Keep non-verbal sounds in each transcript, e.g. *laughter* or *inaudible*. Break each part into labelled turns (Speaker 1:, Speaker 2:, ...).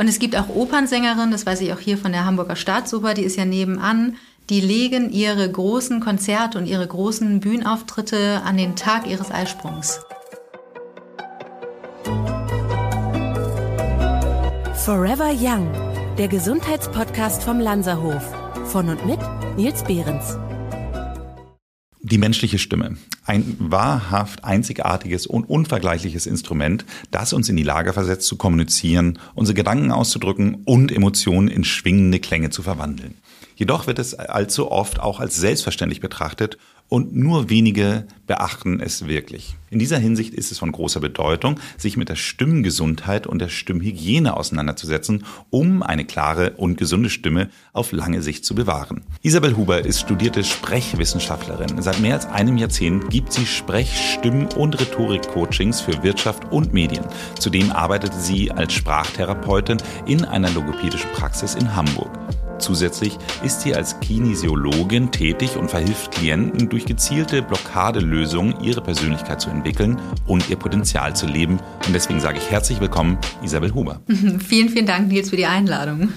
Speaker 1: Und es gibt auch Opernsängerinnen, das weiß ich auch hier von der Hamburger Staatsoper, die ist ja nebenan, die legen ihre großen Konzerte und ihre großen Bühnenauftritte an den Tag ihres Eisprungs.
Speaker 2: Forever Young, der Gesundheitspodcast vom Lanzerhof. Von und mit Nils Behrens.
Speaker 3: Die menschliche Stimme. Ein wahrhaft einzigartiges und unvergleichliches Instrument, das uns in die Lage versetzt zu kommunizieren, unsere Gedanken auszudrücken und Emotionen in schwingende Klänge zu verwandeln. Jedoch wird es allzu oft auch als selbstverständlich betrachtet und nur wenige beachten es wirklich. In dieser Hinsicht ist es von großer Bedeutung, sich mit der Stimmgesundheit und der Stimmhygiene auseinanderzusetzen, um eine klare und gesunde Stimme auf lange Sicht zu bewahren. Isabel Huber ist studierte Sprechwissenschaftlerin. Seit mehr als einem Jahrzehnt gibt sie Sprech-, Stimm- und Rhetorik-Coachings für Wirtschaft und Medien. Zudem arbeitet sie als Sprachtherapeutin in einer logopädischen Praxis in Hamburg. Zusätzlich ist sie als Kinesiologin tätig und verhilft Klienten durch gezielte Blockadelösungen ihre Persönlichkeit zu entwickeln und ihr Potenzial zu leben. Und deswegen sage ich herzlich willkommen, Isabel Huber.
Speaker 1: vielen, vielen Dank, Nils, für die Einladung.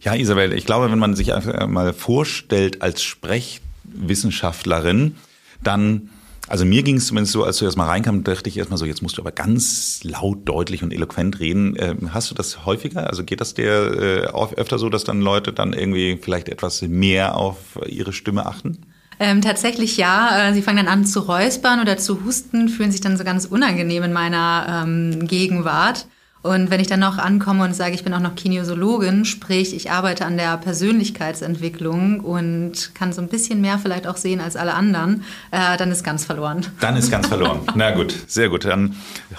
Speaker 3: Ja, Isabel, ich glaube, wenn man sich einfach mal vorstellt als Sprechwissenschaftlerin, dann also mir ging es zumindest so, als du erst mal reinkam, dachte ich erstmal so, jetzt musst du aber ganz laut, deutlich und eloquent reden. Ähm, hast du das häufiger? Also geht das dir äh, öfter so, dass dann Leute dann irgendwie vielleicht etwas mehr auf ihre Stimme achten?
Speaker 1: Ähm, tatsächlich ja. Äh, sie fangen dann an zu räuspern oder zu husten, fühlen sich dann so ganz unangenehm in meiner ähm, Gegenwart. Und wenn ich dann noch ankomme und sage, ich bin auch noch Kinesiologin, sprich, ich arbeite an der Persönlichkeitsentwicklung und kann so ein bisschen mehr vielleicht auch sehen als alle anderen, äh, dann ist ganz verloren.
Speaker 3: Dann ist ganz verloren. *laughs* Na gut, sehr gut. Dann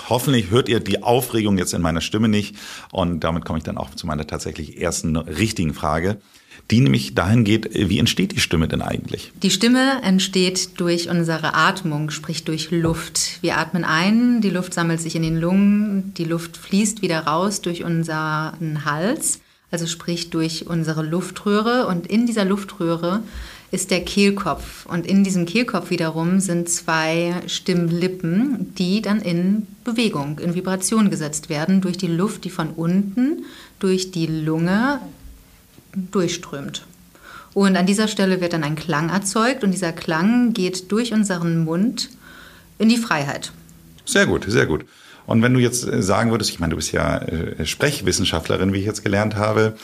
Speaker 3: hoffentlich hört ihr die Aufregung jetzt in meiner Stimme nicht. Und damit komme ich dann auch zu meiner tatsächlich ersten richtigen Frage die nämlich dahin geht, wie entsteht die Stimme denn eigentlich?
Speaker 1: Die Stimme entsteht durch unsere Atmung, sprich durch Luft. Wir atmen ein, die Luft sammelt sich in den Lungen, die Luft fließt wieder raus durch unseren Hals, also sprich durch unsere Luftröhre und in dieser Luftröhre ist der Kehlkopf und in diesem Kehlkopf wiederum sind zwei Stimmlippen, die dann in Bewegung, in Vibration gesetzt werden durch die Luft, die von unten durch die Lunge durchströmt. Und an dieser Stelle wird dann ein Klang erzeugt und dieser Klang geht durch unseren Mund in die Freiheit.
Speaker 3: Sehr gut, sehr gut. Und wenn du jetzt äh, sagen würdest, ich meine, du bist ja äh, Sprechwissenschaftlerin, wie ich jetzt gelernt habe,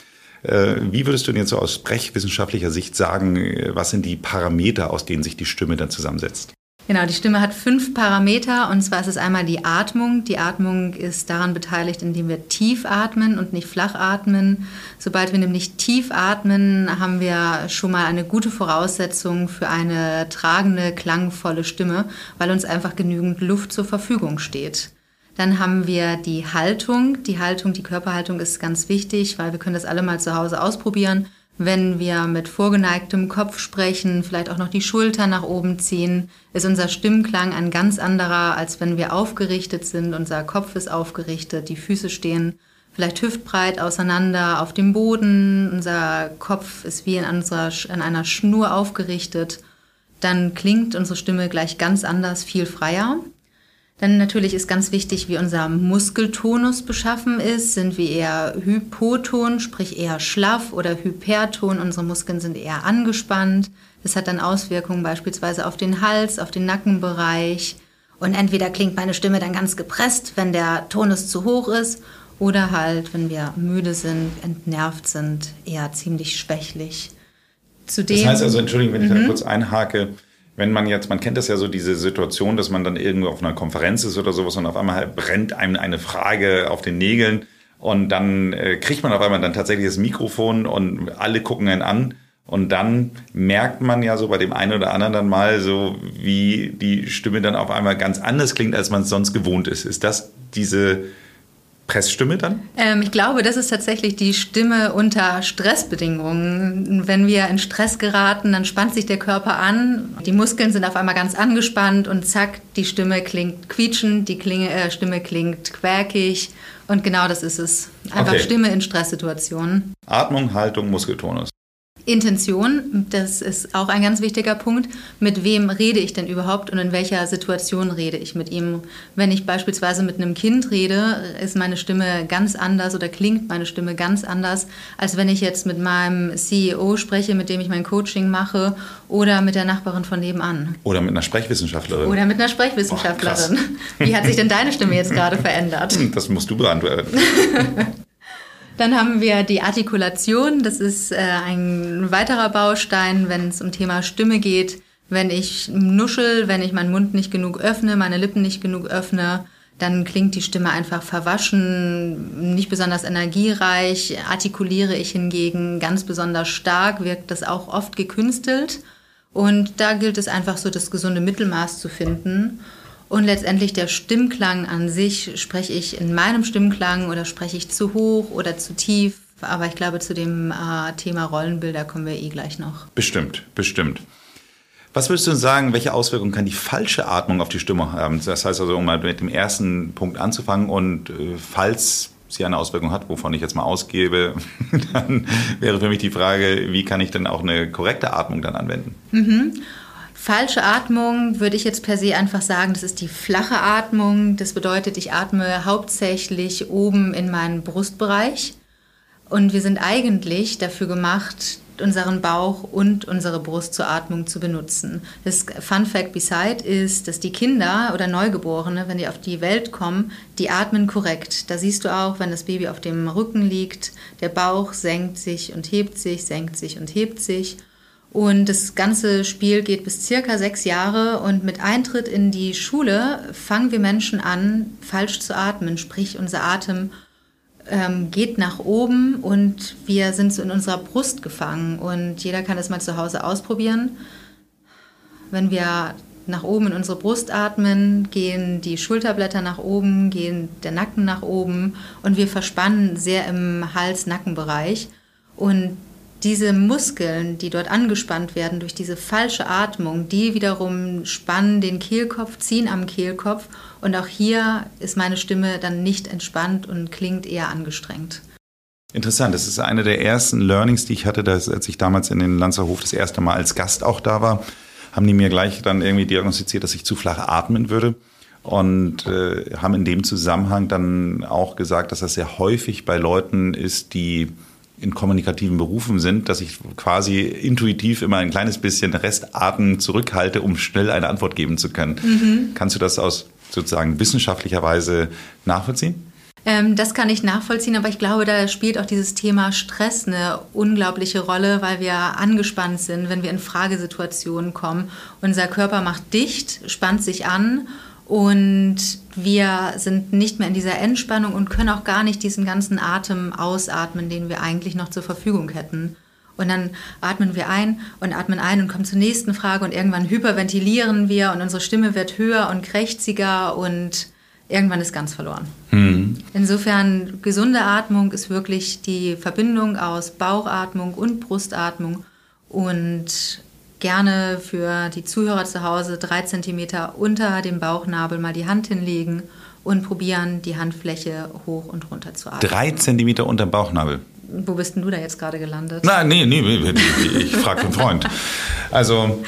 Speaker 3: äh, wie würdest du denn jetzt so aus sprechwissenschaftlicher Sicht sagen, was sind die Parameter, aus denen sich die Stimme dann zusammensetzt?
Speaker 1: Genau, die Stimme hat fünf Parameter und zwar ist es einmal die Atmung. Die Atmung ist daran beteiligt, indem wir tief atmen und nicht flach atmen. Sobald wir nämlich tief atmen, haben wir schon mal eine gute Voraussetzung für eine tragende, klangvolle Stimme, weil uns einfach genügend Luft zur Verfügung steht. Dann haben wir die Haltung. Die Haltung, die Körperhaltung ist ganz wichtig, weil wir können das alle mal zu Hause ausprobieren. Wenn wir mit vorgeneigtem Kopf sprechen, vielleicht auch noch die Schulter nach oben ziehen, ist unser Stimmklang ein ganz anderer, als wenn wir aufgerichtet sind. Unser Kopf ist aufgerichtet, die Füße stehen vielleicht hüftbreit auseinander auf dem Boden. Unser Kopf ist wie in, unserer, in einer Schnur aufgerichtet. Dann klingt unsere Stimme gleich ganz anders, viel freier. Dann natürlich ist ganz wichtig, wie unser Muskeltonus beschaffen ist. Sind wir eher hypoton, sprich eher schlaff oder hyperton? Unsere Muskeln sind eher angespannt. Das hat dann Auswirkungen beispielsweise auf den Hals, auf den Nackenbereich. Und entweder klingt meine Stimme dann ganz gepresst, wenn der Tonus zu hoch ist, oder halt, wenn wir müde sind, entnervt sind, eher ziemlich schwächlich.
Speaker 3: Zudem, das heißt also, Entschuldigung, wenn ich da mhm. kurz einhake, wenn man jetzt, man kennt das ja so, diese Situation, dass man dann irgendwo auf einer Konferenz ist oder sowas und auf einmal brennt einem eine Frage auf den Nägeln und dann äh, kriegt man auf einmal dann tatsächlich das Mikrofon und alle gucken einen an. Und dann merkt man ja so bei dem einen oder anderen dann mal so, wie die Stimme dann auf einmal ganz anders klingt, als man es sonst gewohnt ist. Ist das diese Pressstimme dann?
Speaker 1: Ähm, ich glaube, das ist tatsächlich die Stimme unter Stressbedingungen. Wenn wir in Stress geraten, dann spannt sich der Körper an, die Muskeln sind auf einmal ganz angespannt und zack, die Stimme klingt quietschend, die Klinge, äh, Stimme klingt quäkig und genau das ist es. Einfach okay. Stimme in Stresssituationen.
Speaker 3: Atmung, Haltung, Muskeltonus.
Speaker 1: Intention, das ist auch ein ganz wichtiger Punkt. Mit wem rede ich denn überhaupt und in welcher Situation rede ich mit ihm? Wenn ich beispielsweise mit einem Kind rede, ist meine Stimme ganz anders oder klingt meine Stimme ganz anders, als wenn ich jetzt mit meinem CEO spreche, mit dem ich mein Coaching mache oder mit der Nachbarin von nebenan.
Speaker 3: Oder mit einer Sprechwissenschaftlerin.
Speaker 1: Oder mit einer Sprechwissenschaftlerin. Boah, Wie hat sich denn deine Stimme jetzt gerade verändert?
Speaker 3: Das musst du beantworten. *laughs*
Speaker 1: Dann haben wir die Artikulation. Das ist äh, ein weiterer Baustein, wenn es um Thema Stimme geht. Wenn ich nuschel, wenn ich meinen Mund nicht genug öffne, meine Lippen nicht genug öffne, dann klingt die Stimme einfach verwaschen, nicht besonders energiereich. Artikuliere ich hingegen ganz besonders stark, wirkt das auch oft gekünstelt. Und da gilt es einfach so, das gesunde Mittelmaß zu finden. Und letztendlich der Stimmklang an sich, spreche ich in meinem Stimmklang oder spreche ich zu hoch oder zu tief. Aber ich glaube, zu dem äh, Thema Rollenbilder kommen wir eh gleich noch.
Speaker 3: Bestimmt, bestimmt. Was würdest du sagen, welche Auswirkungen kann die falsche Atmung auf die Stimme haben? Das heißt also, um mal mit dem ersten Punkt anzufangen und äh, falls sie eine Auswirkung hat, wovon ich jetzt mal ausgebe, *laughs* dann wäre für mich die Frage, wie kann ich denn auch eine korrekte Atmung dann anwenden?
Speaker 1: Mhm. Falsche Atmung würde ich jetzt per se einfach sagen, das ist die flache Atmung. Das bedeutet, ich atme hauptsächlich oben in meinen Brustbereich. Und wir sind eigentlich dafür gemacht, unseren Bauch und unsere Brust zur Atmung zu benutzen. Das Fun Fact beside ist, dass die Kinder oder Neugeborene, wenn die auf die Welt kommen, die atmen korrekt. Da siehst du auch, wenn das Baby auf dem Rücken liegt, der Bauch senkt sich und hebt sich, senkt sich und hebt sich. Und das ganze Spiel geht bis circa sechs Jahre und mit Eintritt in die Schule fangen wir Menschen an, falsch zu atmen, sprich unser Atem ähm, geht nach oben und wir sind so in unserer Brust gefangen und jeder kann es mal zu Hause ausprobieren. Wenn wir nach oben in unsere Brust atmen, gehen die Schulterblätter nach oben, gehen der Nacken nach oben und wir verspannen sehr im Hals-Nackenbereich. Und diese Muskeln, die dort angespannt werden durch diese falsche Atmung, die wiederum spannen den Kehlkopf, ziehen am Kehlkopf und auch hier ist meine Stimme dann nicht entspannt und klingt eher angestrengt.
Speaker 3: Interessant, das ist eine der ersten Learnings, die ich hatte, dass, als ich damals in den Lanzerhof das erste Mal als Gast auch da war, haben die mir gleich dann irgendwie diagnostiziert, dass ich zu flach atmen würde und äh, haben in dem Zusammenhang dann auch gesagt, dass das sehr häufig bei Leuten ist, die in kommunikativen Berufen sind, dass ich quasi intuitiv immer ein kleines bisschen Restarten zurückhalte, um schnell eine Antwort geben zu können. Mhm. Kannst du das aus sozusagen wissenschaftlicher Weise nachvollziehen?
Speaker 1: Ähm, das kann ich nachvollziehen, aber ich glaube, da spielt auch dieses Thema Stress eine unglaubliche Rolle, weil wir angespannt sind, wenn wir in Fragesituationen kommen. Unser Körper macht dicht, spannt sich an und wir sind nicht mehr in dieser Entspannung und können auch gar nicht diesen ganzen Atem ausatmen, den wir eigentlich noch zur Verfügung hätten. Und dann atmen wir ein und atmen ein und kommen zur nächsten Frage und irgendwann hyperventilieren wir und unsere Stimme wird höher und krächziger und irgendwann ist ganz verloren. Mhm. Insofern gesunde Atmung ist wirklich die Verbindung aus Bauchatmung und Brustatmung und gerne für die Zuhörer zu Hause drei Zentimeter unter dem Bauchnabel mal die Hand hinlegen und probieren, die Handfläche hoch und runter zu atmen.
Speaker 3: Drei Zentimeter unter dem Bauchnabel?
Speaker 1: Wo bist denn du da jetzt gerade gelandet?
Speaker 3: Nein, nee, nee, ich frage einen Freund. Also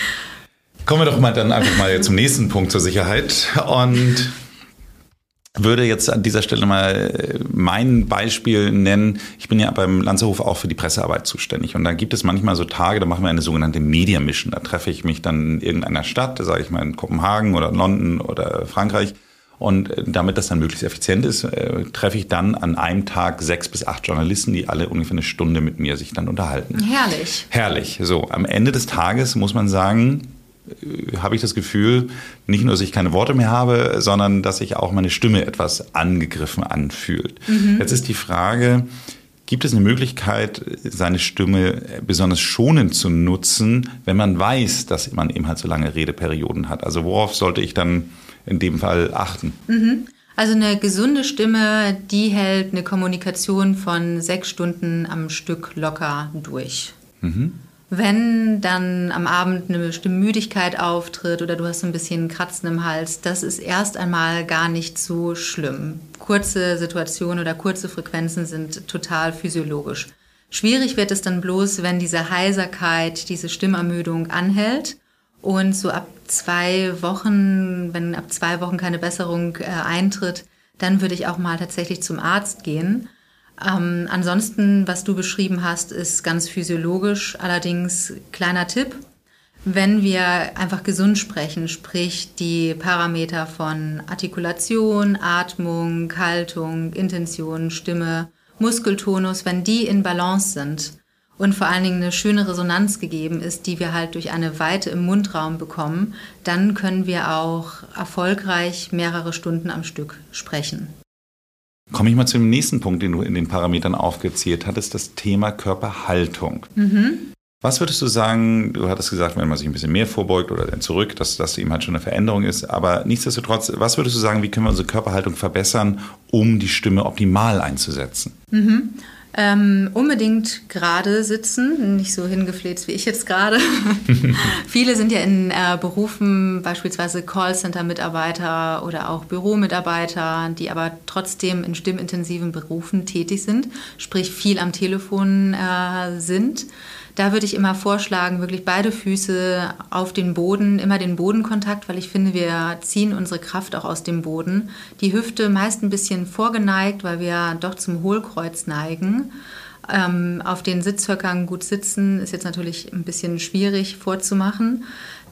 Speaker 3: kommen wir doch mal dann einfach mal zum nächsten Punkt zur Sicherheit. Und würde jetzt an dieser Stelle mal äh, mein Beispiel nennen. Ich bin ja beim Lanzerhof auch für die Pressearbeit zuständig. Und da gibt es manchmal so Tage, da machen wir eine sogenannte Media Mission. Da treffe ich mich dann in irgendeiner Stadt, sage ich mal in Kopenhagen oder London oder Frankreich. Und äh, damit das dann möglichst effizient ist, äh, treffe ich dann an einem Tag sechs bis acht Journalisten, die alle ungefähr eine Stunde mit mir sich dann unterhalten.
Speaker 1: Herrlich.
Speaker 3: Herrlich. So, am Ende des Tages muss man sagen, habe ich das Gefühl, nicht nur, dass ich keine Worte mehr habe, sondern dass sich auch meine Stimme etwas angegriffen anfühlt. Mhm. Jetzt ist die Frage, gibt es eine Möglichkeit, seine Stimme besonders schonend zu nutzen, wenn man weiß, dass man eben halt so lange Redeperioden hat? Also worauf sollte ich dann in dem Fall achten?
Speaker 1: Mhm. Also eine gesunde Stimme, die hält eine Kommunikation von sechs Stunden am Stück locker durch. Mhm. Wenn dann am Abend eine bestimmte Müdigkeit auftritt oder du hast ein bisschen Kratzen im Hals, das ist erst einmal gar nicht so schlimm. Kurze Situationen oder kurze Frequenzen sind total physiologisch. Schwierig wird es dann bloß, wenn diese Heiserkeit, diese Stimmermüdung anhält und so ab zwei Wochen, wenn ab zwei Wochen keine Besserung äh, eintritt, dann würde ich auch mal tatsächlich zum Arzt gehen. Ähm, ansonsten, was du beschrieben hast, ist ganz physiologisch. Allerdings kleiner Tipp, wenn wir einfach gesund sprechen, sprich die Parameter von Artikulation, Atmung, Haltung, Intention, Stimme, Muskeltonus, wenn die in Balance sind und vor allen Dingen eine schöne Resonanz gegeben ist, die wir halt durch eine Weite im Mundraum bekommen, dann können wir auch erfolgreich mehrere Stunden am Stück sprechen.
Speaker 3: Komme ich mal zu dem nächsten Punkt, den du in den Parametern aufgezählt hattest, das Thema Körperhaltung. Mhm. Was würdest du sagen, du hattest gesagt, wenn man sich ein bisschen mehr vorbeugt oder zurück, dass das eben halt schon eine Veränderung ist, aber nichtsdestotrotz, was würdest du sagen, wie können wir unsere Körperhaltung verbessern, um die Stimme optimal einzusetzen?
Speaker 1: Mhm. Ähm, unbedingt gerade sitzen, nicht so hingefläzt wie ich jetzt gerade. *laughs* Viele sind ja in äh, Berufen, beispielsweise Callcenter-Mitarbeiter oder auch Büromitarbeiter, die aber trotzdem in stimmintensiven Berufen tätig sind, sprich viel am Telefon äh, sind. Da würde ich immer vorschlagen, wirklich beide Füße auf den Boden, immer den Bodenkontakt, weil ich finde, wir ziehen unsere Kraft auch aus dem Boden. Die Hüfte meist ein bisschen vorgeneigt, weil wir doch zum Hohlkreuz neigen. Ähm, auf den Sitzhöckern gut sitzen ist jetzt natürlich ein bisschen schwierig vorzumachen.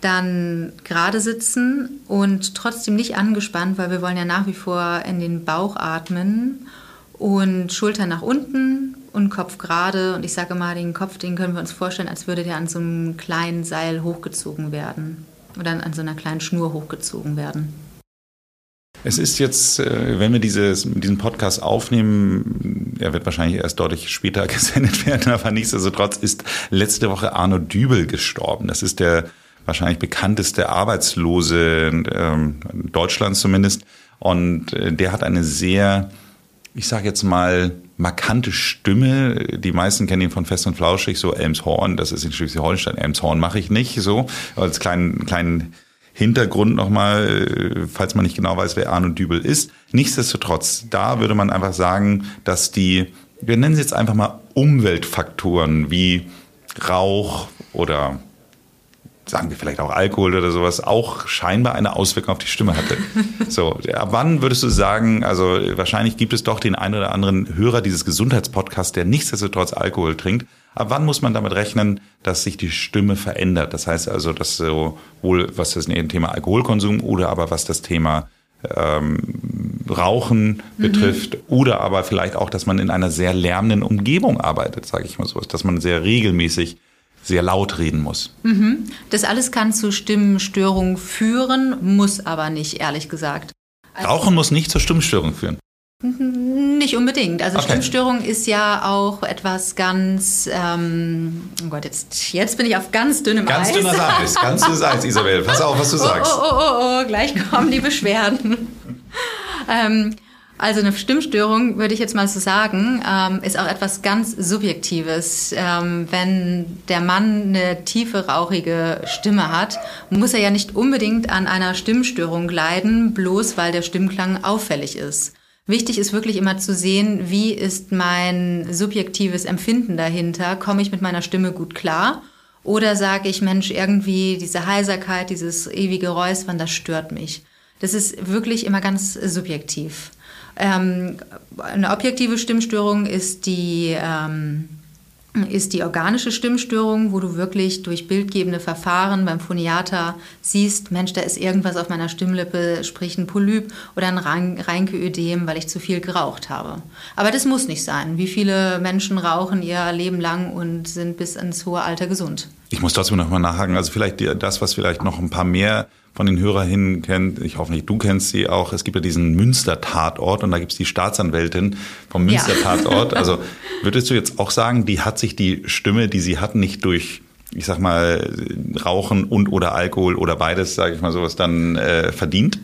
Speaker 1: Dann gerade sitzen und trotzdem nicht angespannt, weil wir wollen ja nach wie vor in den Bauch atmen und Schultern nach unten und Kopf gerade. Und ich sage mal, den Kopf, den können wir uns vorstellen, als würde der an so einem kleinen Seil hochgezogen werden oder an so einer kleinen Schnur hochgezogen werden.
Speaker 3: Es ist jetzt, äh, wenn wir dieses, diesen Podcast aufnehmen, er wird wahrscheinlich erst deutlich später *laughs* gesendet werden, aber nichtsdestotrotz ist letzte Woche Arno Dübel gestorben. Das ist der wahrscheinlich bekannteste Arbeitslose ähm, Deutschlands zumindest. Und äh, der hat eine sehr, ich sage jetzt mal, markante Stimme. Die meisten kennen ihn von Fest und Flauschig, so Elmshorn, das ist in Schleswig-Holstein. Elmshorn mache ich nicht so. Als kleinen, kleinen Hintergrund nochmal, falls man nicht genau weiß, wer Arno Dübel ist. Nichtsdestotrotz, da würde man einfach sagen, dass die, wir nennen sie jetzt einfach mal Umweltfaktoren wie Rauch oder sagen wir vielleicht auch Alkohol oder sowas, auch scheinbar eine Auswirkung auf die Stimme hatte. *laughs* So, ab wann würdest du sagen, also wahrscheinlich gibt es doch den einen oder anderen Hörer dieses Gesundheitspodcasts, der nichtsdestotrotz Alkohol trinkt. Ab wann muss man damit rechnen, dass sich die Stimme verändert? Das heißt also, dass sowohl was das Thema Alkoholkonsum oder aber was das Thema ähm, Rauchen mhm. betrifft oder aber vielleicht auch, dass man in einer sehr lärmenden Umgebung arbeitet, sage ich mal so, dass man sehr regelmäßig sehr laut reden muss.
Speaker 1: Mhm. Das alles kann zu Stimmenstörungen führen, muss aber nicht, ehrlich gesagt.
Speaker 3: Also Rauchen muss nicht zur Stimmstörung führen.
Speaker 1: Nicht unbedingt. Also okay. Stimmstörung ist ja auch etwas ganz, ähm, oh Gott, jetzt, jetzt bin ich auf ganz dünnem
Speaker 3: ganz Eis. Ganz dünnes Eis, *laughs* ganz dünnes Eis, Isabel. Pass auf, was du sagst.
Speaker 1: Oh, oh, oh, oh, oh gleich kommen die Beschwerden. *laughs* ähm, also eine Stimmstörung, würde ich jetzt mal so sagen, ähm, ist auch etwas ganz Subjektives. Ähm, wenn der Mann eine tiefe, rauchige Stimme hat, muss er ja nicht unbedingt an einer Stimmstörung leiden, bloß weil der Stimmklang auffällig ist. Wichtig ist wirklich immer zu sehen, wie ist mein subjektives Empfinden dahinter? Komme ich mit meiner Stimme gut klar? Oder sage ich, Mensch, irgendwie diese Heiserkeit, dieses ewige Räuspern, das stört mich. Das ist wirklich immer ganz subjektiv. Ähm, eine objektive Stimmstörung ist die, ähm, ist die organische Stimmstörung, wo du wirklich durch bildgebende Verfahren beim Phoniater siehst, Mensch, da ist irgendwas auf meiner Stimmlippe, sprich ein Polyp oder ein Reinkeödem, weil ich zu viel geraucht habe. Aber das muss nicht sein. Wie viele Menschen rauchen ihr Leben lang und sind bis ins hohe Alter gesund?
Speaker 3: Ich muss trotzdem noch mal nachhaken. Also vielleicht das, was vielleicht noch ein paar mehr von den HörerInnen kennt, ich hoffe nicht, du kennst sie auch, es gibt ja diesen Münster-Tatort und da gibt es die Staatsanwältin vom Münster-Tatort. Ja. *laughs* also würdest du jetzt auch sagen, die hat sich die Stimme, die sie hat, nicht durch ich sag mal, Rauchen und oder Alkohol oder beides, sage ich mal sowas, dann äh, verdient?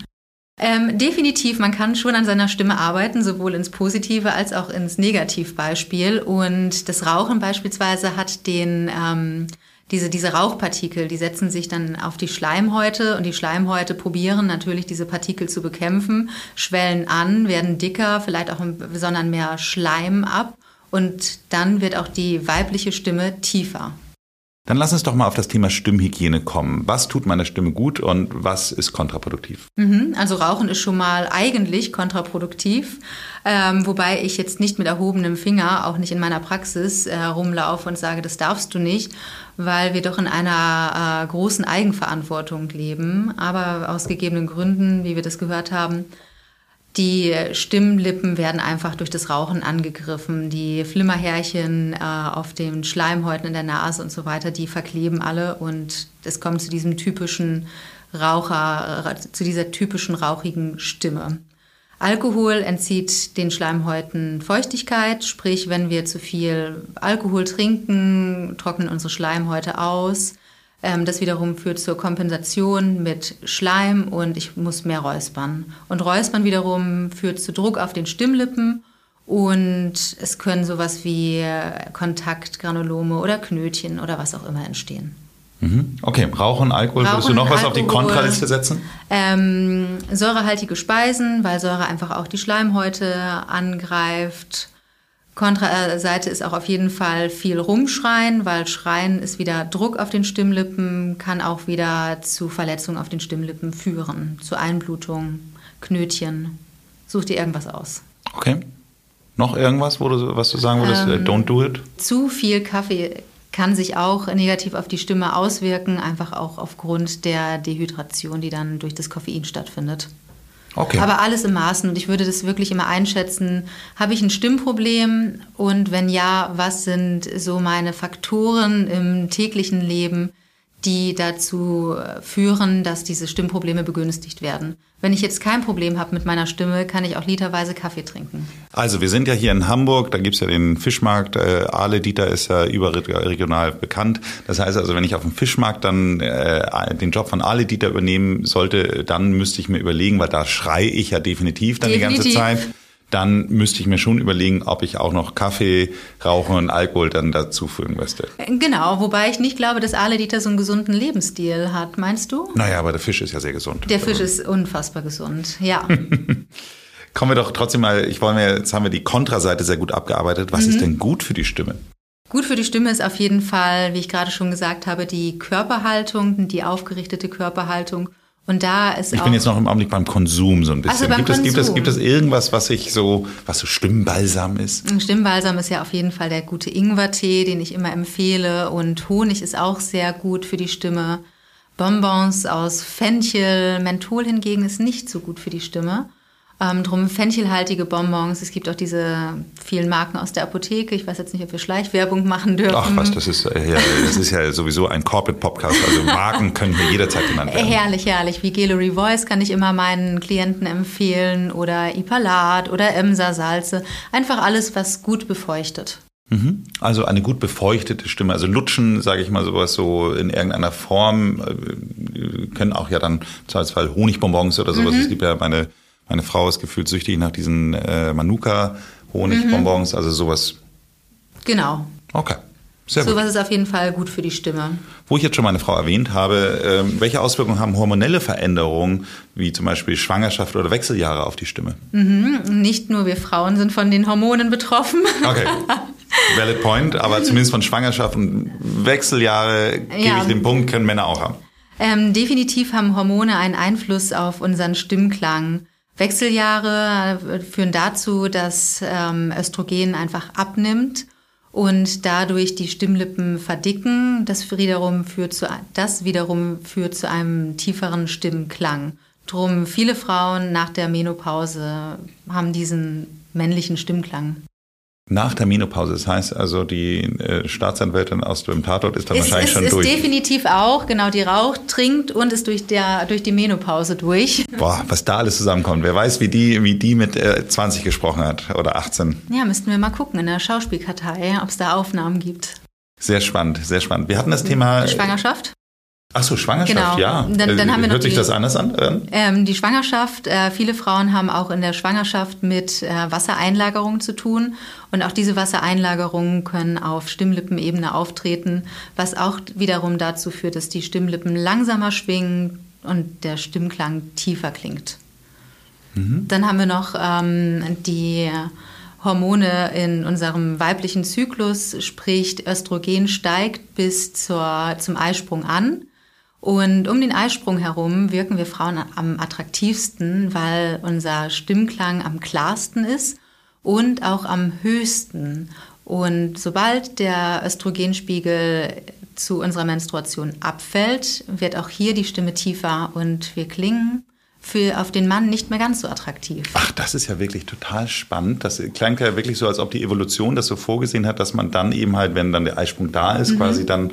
Speaker 1: Ähm, definitiv, man kann schon an seiner Stimme arbeiten, sowohl ins Positive als auch ins Negativbeispiel. Und das Rauchen beispielsweise hat den ähm, diese, diese Rauchpartikel, die setzen sich dann auf die Schleimhäute und die Schleimhäute probieren natürlich diese Partikel zu bekämpfen, schwellen an, werden dicker, vielleicht auch sondern mehr Schleim ab Und dann wird auch die weibliche Stimme tiefer.
Speaker 3: Dann lass uns doch mal auf das Thema Stimmhygiene kommen. Was tut meiner Stimme gut und was ist kontraproduktiv?
Speaker 1: Mhm, also Rauchen ist schon mal eigentlich kontraproduktiv, ähm, wobei ich jetzt nicht mit erhobenem Finger, auch nicht in meiner Praxis, äh, rumlaufe und sage, das darfst du nicht, weil wir doch in einer äh, großen Eigenverantwortung leben. Aber aus gegebenen Gründen, wie wir das gehört haben, die Stimmlippen werden einfach durch das Rauchen angegriffen. Die Flimmerhärchen äh, auf den Schleimhäuten in der Nase und so weiter, die verkleben alle und es kommt zu diesem typischen Raucher, äh, zu dieser typischen rauchigen Stimme. Alkohol entzieht den Schleimhäuten Feuchtigkeit, sprich, wenn wir zu viel Alkohol trinken, trocknen unsere Schleimhäute aus. Ähm, das wiederum führt zur Kompensation mit Schleim und ich muss mehr räuspern. Und Räuspern wiederum führt zu Druck auf den Stimmlippen und es können sowas wie Kontaktgranulome oder Knötchen oder was auch immer entstehen.
Speaker 3: Mhm. Okay, Rauchen, Alkohol. Rauchen, Würdest du noch was Alkohol, auf die Kontraliste setzen?
Speaker 1: Ähm, säurehaltige Speisen, weil Säure einfach auch die Schleimhäute angreift. Kontraseite ist auch auf jeden Fall viel rumschreien, weil Schreien ist wieder Druck auf den Stimmlippen, kann auch wieder zu Verletzungen auf den Stimmlippen führen, zu Einblutung, Knötchen. Such dir irgendwas aus.
Speaker 3: Okay. Noch irgendwas, wo du, was du sagen würdest, ähm, don't do it?
Speaker 1: Zu viel Kaffee kann sich auch negativ auf die Stimme auswirken, einfach auch aufgrund der Dehydration, die dann durch das Koffein stattfindet. Okay. Aber alles im Maßen und ich würde das wirklich immer einschätzen. Habe ich ein Stimmproblem und wenn ja, was sind so meine Faktoren im täglichen Leben, die dazu führen, dass diese Stimmprobleme begünstigt werden. Wenn ich jetzt kein Problem habe mit meiner Stimme, kann ich auch literweise Kaffee trinken.
Speaker 3: Also wir sind ja hier in Hamburg, da gibt's ja den Fischmarkt. Äh, Aale Dieter ist ja überregional bekannt. Das heißt also, wenn ich auf dem Fischmarkt dann äh, den Job von Aale Dieter übernehmen sollte, dann müsste ich mir überlegen, weil da schreie ich ja definitiv dann definitiv. die ganze Zeit dann müsste ich mir schon überlegen, ob ich auch noch Kaffee, Rauchen und Alkohol dann dazu führen müsste.
Speaker 1: Genau, wobei ich nicht glaube, dass Ale Dieter so einen gesunden Lebensstil hat, meinst du?
Speaker 3: Naja, aber der Fisch ist ja sehr gesund.
Speaker 1: Der Fisch ist unfassbar gesund, ja. *laughs*
Speaker 3: Kommen wir doch trotzdem mal, ich wollte mir, jetzt haben wir die Kontraseite sehr gut abgearbeitet. Was mhm. ist denn gut für die Stimme?
Speaker 1: Gut für die Stimme ist auf jeden Fall, wie ich gerade schon gesagt habe, die Körperhaltung, die aufgerichtete Körperhaltung und da ist
Speaker 3: Ich bin jetzt noch im Augenblick beim Konsum so ein bisschen. Also gibt, es, gibt, es, gibt es irgendwas, was ich so, was so Stimmbalsam ist?
Speaker 1: Stimmbalsam ist ja auf jeden Fall der gute Ingwertee, den ich immer empfehle. Und Honig ist auch sehr gut für die Stimme. Bonbons aus Fenchel, Menthol hingegen ist nicht so gut für die Stimme. Ähm, drum fenchelhaltige Bonbons. Es gibt auch diese vielen Marken aus der Apotheke. Ich weiß jetzt nicht, ob wir Schleichwerbung machen dürfen.
Speaker 3: Ach was, das ist, äh, ja, das ist ja sowieso ein Corporate-Podcast. Also Marken können hier jederzeit genannt werden.
Speaker 1: Herrlich, herrlich. Wie Gelary Voice kann ich immer meinen Klienten empfehlen oder Ipalat oder Emser Salze. Einfach alles, was gut befeuchtet.
Speaker 3: Mhm. Also eine gut befeuchtete Stimme, also Lutschen, sage ich mal sowas so in irgendeiner Form, äh, können auch ja dann zum Beispiel Honigbonbons oder sowas. Mhm. Es gibt ja meine meine Frau ist gefühlt süchtig nach diesen äh, Manuka-Honigbonbons, mhm. also sowas.
Speaker 1: Genau.
Speaker 3: Okay. Sehr
Speaker 1: so was ist auf jeden Fall gut für die Stimme.
Speaker 3: Wo ich jetzt schon meine Frau erwähnt habe, äh, welche Auswirkungen haben hormonelle Veränderungen, wie zum Beispiel Schwangerschaft oder Wechseljahre auf die Stimme?
Speaker 1: Mhm. Nicht nur wir Frauen sind von den Hormonen betroffen.
Speaker 3: Okay. *laughs* Valid point, aber zumindest von Schwangerschaft und Wechseljahre gebe ja. ich den Punkt, können Männer auch haben.
Speaker 1: Ähm, definitiv haben Hormone einen Einfluss auf unseren Stimmklang. Wechseljahre führen dazu, dass ähm, Östrogen einfach abnimmt und dadurch die Stimmlippen verdicken. Das wiederum führt zu, das wiederum führt zu einem tieferen Stimmklang. Drum viele Frauen nach der Menopause haben diesen männlichen Stimmklang.
Speaker 3: Nach der Menopause, das heißt also, die äh, Staatsanwältin aus dem Tatort ist dann ist, wahrscheinlich ist, schon
Speaker 1: ist
Speaker 3: durch.
Speaker 1: definitiv auch, genau, die raucht, trinkt und ist durch, der, durch die Menopause durch. *laughs*
Speaker 3: Boah, was da alles zusammenkommt. Wer weiß, wie die, wie die mit äh, 20 gesprochen hat oder 18.
Speaker 1: Ja, müssten wir mal gucken in der Schauspielkartei, ob es da Aufnahmen gibt.
Speaker 3: Sehr spannend, sehr spannend. Wir hatten das Thema.
Speaker 1: Schwangerschaft?
Speaker 3: Ach so, Schwangerschaft,
Speaker 1: genau.
Speaker 3: ja.
Speaker 1: Dann, dann haben wir
Speaker 3: Hört sich das anders an?
Speaker 1: Ähm, die Schwangerschaft, äh, viele Frauen haben auch in der Schwangerschaft mit äh, Wassereinlagerung zu tun. Und auch diese Wassereinlagerungen können auf Stimmlippenebene auftreten, was auch wiederum dazu führt, dass die Stimmlippen langsamer schwingen und der Stimmklang tiefer klingt. Mhm. Dann haben wir noch ähm, die Hormone in unserem weiblichen Zyklus, sprich Östrogen steigt bis zur, zum Eisprung an. Und um den Eisprung herum wirken wir Frauen am attraktivsten, weil unser Stimmklang am klarsten ist und auch am höchsten. Und sobald der Östrogenspiegel zu unserer Menstruation abfällt, wird auch hier die Stimme tiefer und wir klingen für auf den Mann nicht mehr ganz so attraktiv.
Speaker 3: Ach, das ist ja wirklich total spannend. Das klang ja wirklich so, als ob die Evolution das so vorgesehen hat, dass man dann eben halt, wenn dann der Eisprung da ist, mhm. quasi dann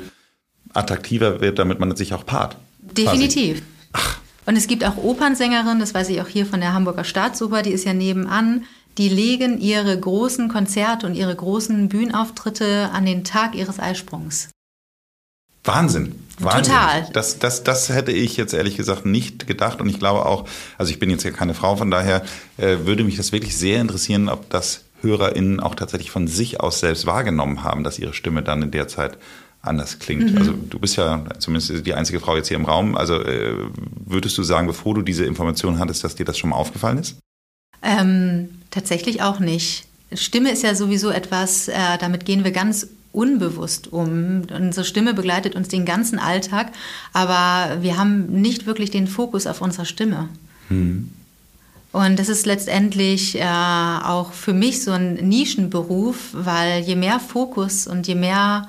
Speaker 3: attraktiver wird, damit man sich auch paart.
Speaker 1: Definitiv. Ach. Und es gibt auch Opernsängerinnen, das weiß ich auch hier von der Hamburger Staatsoper, die ist ja nebenan, die legen ihre großen Konzerte und ihre großen Bühnenauftritte an den Tag ihres Eisprungs.
Speaker 3: Wahnsinn. Wahnsinn.
Speaker 1: Total.
Speaker 3: Das, das, das hätte ich jetzt ehrlich gesagt nicht gedacht. Und ich glaube auch, also ich bin jetzt ja keine Frau, von daher äh, würde mich das wirklich sehr interessieren, ob das HörerInnen auch tatsächlich von sich aus selbst wahrgenommen haben, dass ihre Stimme dann in der Zeit anders klingt. Mhm. Also du bist ja zumindest die einzige Frau jetzt hier im Raum. Also äh, würdest du sagen, bevor du diese Information hattest, dass dir das schon mal aufgefallen ist?
Speaker 1: Ähm, tatsächlich auch nicht. Stimme ist ja sowieso etwas, äh, damit gehen wir ganz unbewusst um. Unsere Stimme begleitet uns den ganzen Alltag, aber wir haben nicht wirklich den Fokus auf unserer Stimme. Mhm. Und das ist letztendlich äh, auch für mich so ein Nischenberuf, weil je mehr Fokus und je mehr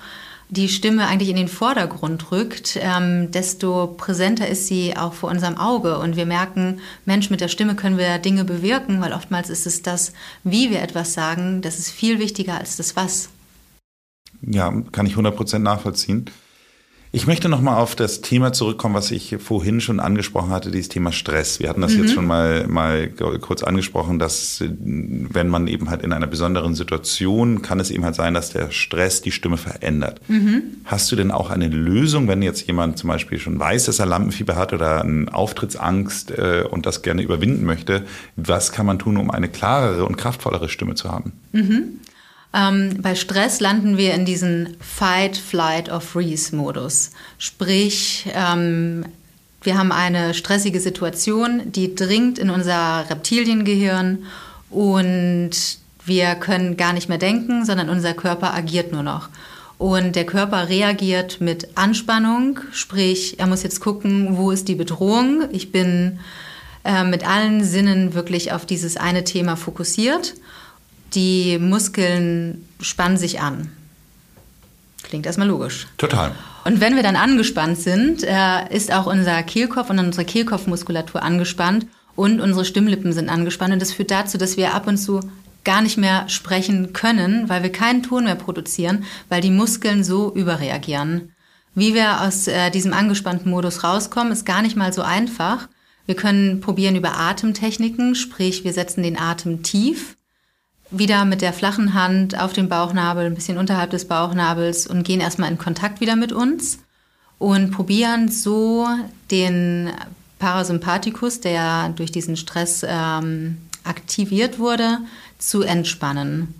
Speaker 1: die Stimme eigentlich in den Vordergrund rückt, ähm, desto präsenter ist sie auch vor unserem Auge. Und wir merken, Mensch, mit der Stimme können wir Dinge bewirken, weil oftmals ist es das, wie wir etwas sagen, das ist viel wichtiger als das Was.
Speaker 3: Ja, kann ich 100% nachvollziehen. Ich möchte nochmal auf das Thema zurückkommen, was ich vorhin schon angesprochen hatte, dieses Thema Stress. Wir hatten das mhm. jetzt schon mal, mal kurz angesprochen, dass wenn man eben halt in einer besonderen Situation, kann es eben halt sein, dass der Stress die Stimme verändert. Mhm. Hast du denn auch eine Lösung, wenn jetzt jemand zum Beispiel schon weiß, dass er Lampenfieber hat oder eine Auftrittsangst äh, und das gerne überwinden möchte? Was kann man tun, um eine klarere und kraftvollere Stimme zu haben?
Speaker 1: Mhm. Ähm, bei Stress landen wir in diesen Fight, Flight or Freeze-Modus. Sprich, ähm, wir haben eine stressige Situation, die dringt in unser Reptiliengehirn und wir können gar nicht mehr denken, sondern unser Körper agiert nur noch. Und der Körper reagiert mit Anspannung, sprich, er muss jetzt gucken, wo ist die Bedrohung. Ich bin äh, mit allen Sinnen wirklich auf dieses eine Thema fokussiert die Muskeln spannen sich an. Klingt erstmal logisch.
Speaker 3: Total.
Speaker 1: Und wenn wir dann angespannt sind, äh, ist auch unser Kehlkopf und unsere Kehlkopfmuskulatur angespannt und unsere Stimmlippen sind angespannt. Und das führt dazu, dass wir ab und zu gar nicht mehr sprechen können, weil wir keinen Ton mehr produzieren, weil die Muskeln so überreagieren. Wie wir aus äh, diesem angespannten Modus rauskommen, ist gar nicht mal so einfach. Wir können probieren über Atemtechniken, sprich wir setzen den Atem tief wieder mit der flachen Hand auf den Bauchnabel, ein bisschen unterhalb des Bauchnabels und gehen erstmal in Kontakt wieder mit uns und probieren so den Parasympathikus, der durch diesen Stress ähm, aktiviert wurde, zu entspannen.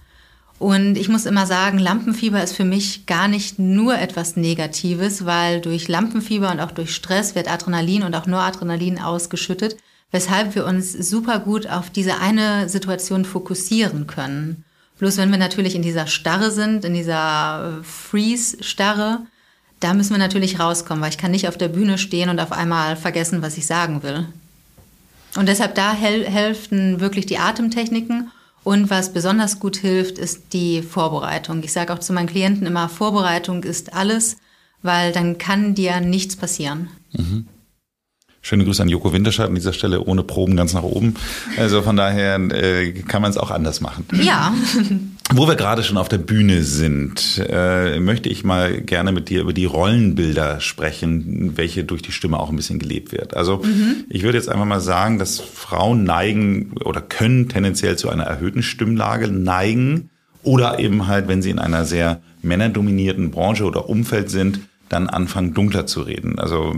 Speaker 1: Und ich muss immer sagen, Lampenfieber ist für mich gar nicht nur etwas Negatives, weil durch Lampenfieber und auch durch Stress wird Adrenalin und auch Noradrenalin ausgeschüttet, weshalb wir uns super gut auf diese eine Situation fokussieren können. Bloß wenn wir natürlich in dieser Starre sind, in dieser äh, Freeze-Starre, da müssen wir natürlich rauskommen, weil ich kann nicht auf der Bühne stehen und auf einmal vergessen, was ich sagen will. Und deshalb da hel helfen wirklich die Atemtechniken. Und was besonders gut hilft, ist die Vorbereitung. Ich sage auch zu meinen Klienten immer, Vorbereitung ist alles, weil dann kann dir nichts passieren. Mhm.
Speaker 3: Schöne Grüße an Joko Winterscheid an dieser Stelle, ohne Proben ganz nach oben. Also von daher äh, kann man es auch anders machen.
Speaker 1: Ja. *laughs*
Speaker 3: Wo wir gerade schon auf der Bühne sind, äh, möchte ich mal gerne mit dir über die Rollenbilder sprechen, welche durch die Stimme auch ein bisschen gelebt wird. Also mhm. ich würde jetzt einfach mal sagen, dass Frauen neigen oder können tendenziell zu einer erhöhten Stimmlage neigen oder eben halt, wenn sie in einer sehr männerdominierten Branche oder Umfeld sind, dann anfangen dunkler zu reden. Also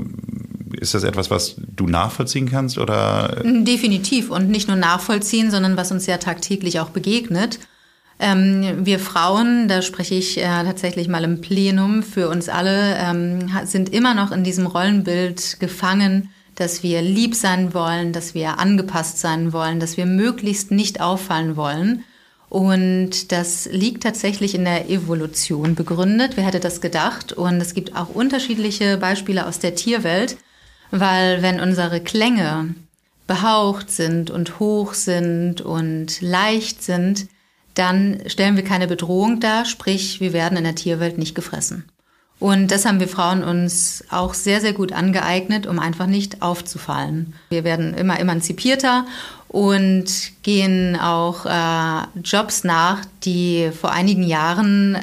Speaker 3: ist das etwas, was du nachvollziehen kannst oder?
Speaker 1: Definitiv und nicht nur nachvollziehen, sondern was uns ja tagtäglich auch begegnet. Ähm, wir Frauen, da spreche ich äh, tatsächlich mal im Plenum für uns alle, ähm, sind immer noch in diesem Rollenbild gefangen, dass wir lieb sein wollen, dass wir angepasst sein wollen, dass wir möglichst nicht auffallen wollen. Und das liegt tatsächlich in der Evolution begründet. Wer hätte das gedacht? Und es gibt auch unterschiedliche Beispiele aus der Tierwelt, weil wenn unsere Klänge behaucht sind und hoch sind und leicht sind, dann stellen wir keine Bedrohung dar, sprich wir werden in der Tierwelt nicht gefressen. Und das haben wir Frauen uns auch sehr, sehr gut angeeignet, um einfach nicht aufzufallen. Wir werden immer emanzipierter und gehen auch äh, Jobs nach, die vor einigen Jahren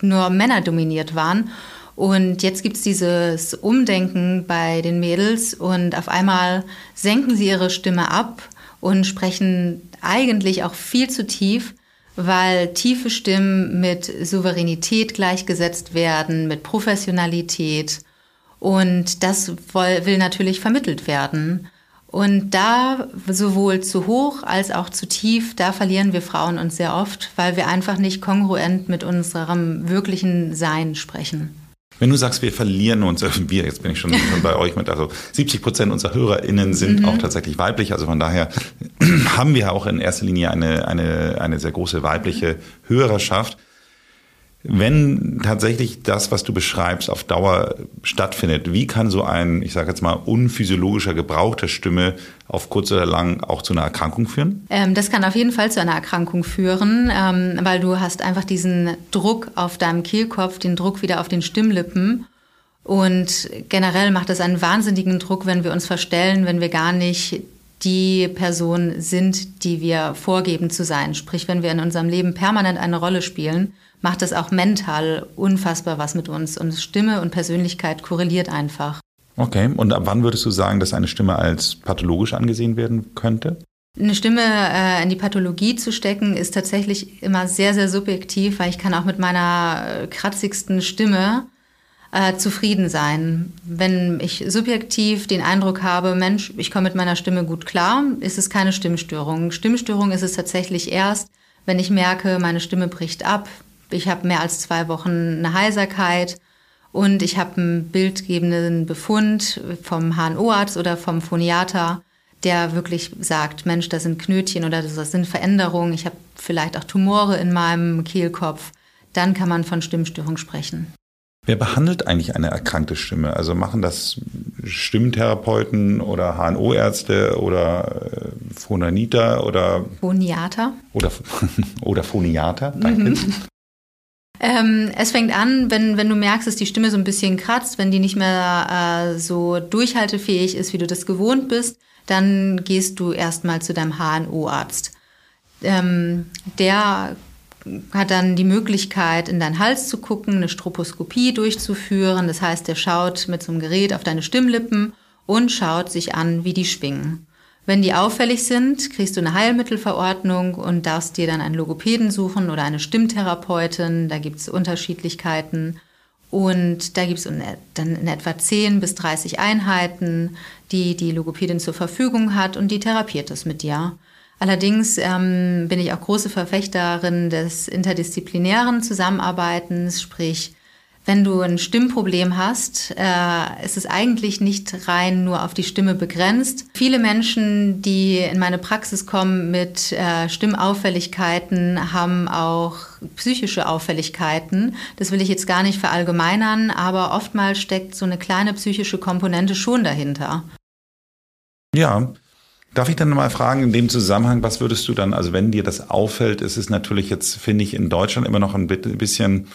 Speaker 1: nur Männer dominiert waren. Und jetzt gibt es dieses Umdenken bei den Mädels und auf einmal senken sie ihre Stimme ab und sprechen eigentlich auch viel zu tief, weil tiefe Stimmen mit Souveränität gleichgesetzt werden, mit Professionalität. Und das will natürlich vermittelt werden. Und da sowohl zu hoch als auch zu tief, da verlieren wir Frauen uns sehr oft, weil wir einfach nicht kongruent mit unserem wirklichen Sein sprechen.
Speaker 3: Wenn du sagst, wir verlieren uns, äh, wir, jetzt bin ich schon, schon *laughs* bei euch mit, also 70 Prozent unserer HörerInnen sind mhm. auch tatsächlich weiblich, also von daher *clears throat* haben wir auch in erster Linie eine, eine, eine sehr große weibliche Hörerschaft. Wenn tatsächlich das, was du beschreibst, auf Dauer stattfindet, wie kann so ein, ich sage jetzt mal, unphysiologischer Gebrauch der Stimme auf kurz oder lang auch zu einer Erkrankung führen?
Speaker 1: Ähm, das kann auf jeden Fall zu einer Erkrankung führen, ähm, weil du hast einfach diesen Druck auf deinem Kehlkopf, den Druck wieder auf den Stimmlippen. Und generell macht es einen wahnsinnigen Druck, wenn wir uns verstellen, wenn wir gar nicht die Person sind, die wir vorgeben zu sein. Sprich, wenn wir in unserem Leben permanent eine Rolle spielen, macht es auch mental unfassbar was mit uns. Und Stimme und Persönlichkeit korreliert einfach.
Speaker 3: Okay, und ab wann würdest du sagen, dass eine Stimme als pathologisch angesehen werden könnte?
Speaker 1: Eine Stimme äh, in die Pathologie zu stecken, ist tatsächlich immer sehr, sehr subjektiv, weil ich kann auch mit meiner äh, kratzigsten Stimme äh, zufrieden sein. Wenn ich subjektiv den Eindruck habe, Mensch, ich komme mit meiner Stimme gut klar, ist es keine Stimmstörung. Stimmstörung ist es tatsächlich erst, wenn ich merke, meine Stimme bricht ab, ich habe mehr als zwei Wochen eine Heiserkeit und ich habe einen bildgebenden Befund vom HNO-Arzt oder vom Phoniater, der wirklich sagt, Mensch, da sind Knötchen oder das sind Veränderungen, ich habe vielleicht auch Tumore in meinem Kehlkopf, dann kann man von Stimmstörung sprechen.
Speaker 3: Wer behandelt eigentlich eine erkrankte Stimme? Also machen das Stimmtherapeuten oder HNO-Ärzte oder äh, Phonaniter oder
Speaker 1: Phoniater?
Speaker 3: Oder, *laughs* oder Phoniater, danke. *laughs* Mhm.
Speaker 1: Ähm, es fängt an, wenn, wenn du merkst, dass die Stimme so ein bisschen kratzt, wenn die nicht mehr äh, so durchhaltefähig ist, wie du das gewohnt bist, dann gehst du erstmal zu deinem HNO-Arzt. Ähm, der hat dann die Möglichkeit, in deinen Hals zu gucken, eine Stroposkopie durchzuführen. Das heißt, der schaut mit so einem Gerät auf deine Stimmlippen und schaut sich an, wie die schwingen. Wenn die auffällig sind, kriegst du eine Heilmittelverordnung und darfst dir dann einen Logopäden suchen oder eine Stimmtherapeutin. Da gibt es Unterschiedlichkeiten. Und da gibt es dann in etwa 10 bis 30 Einheiten, die die Logopädin zur Verfügung hat und die therapiert das mit dir. Allerdings ähm, bin ich auch große Verfechterin des interdisziplinären Zusammenarbeitens, sprich wenn du ein Stimmproblem hast, äh, ist es eigentlich nicht rein nur auf die Stimme begrenzt. Viele Menschen, die in meine Praxis kommen mit äh, Stimmauffälligkeiten, haben auch psychische Auffälligkeiten. Das will ich jetzt gar nicht verallgemeinern, aber oftmals steckt so eine kleine psychische Komponente schon dahinter.
Speaker 3: Ja, Darf ich dann mal fragen, in dem Zusammenhang, was würdest du dann, also wenn dir das auffällt, ist es natürlich jetzt, finde ich, in Deutschland immer noch ein bisschen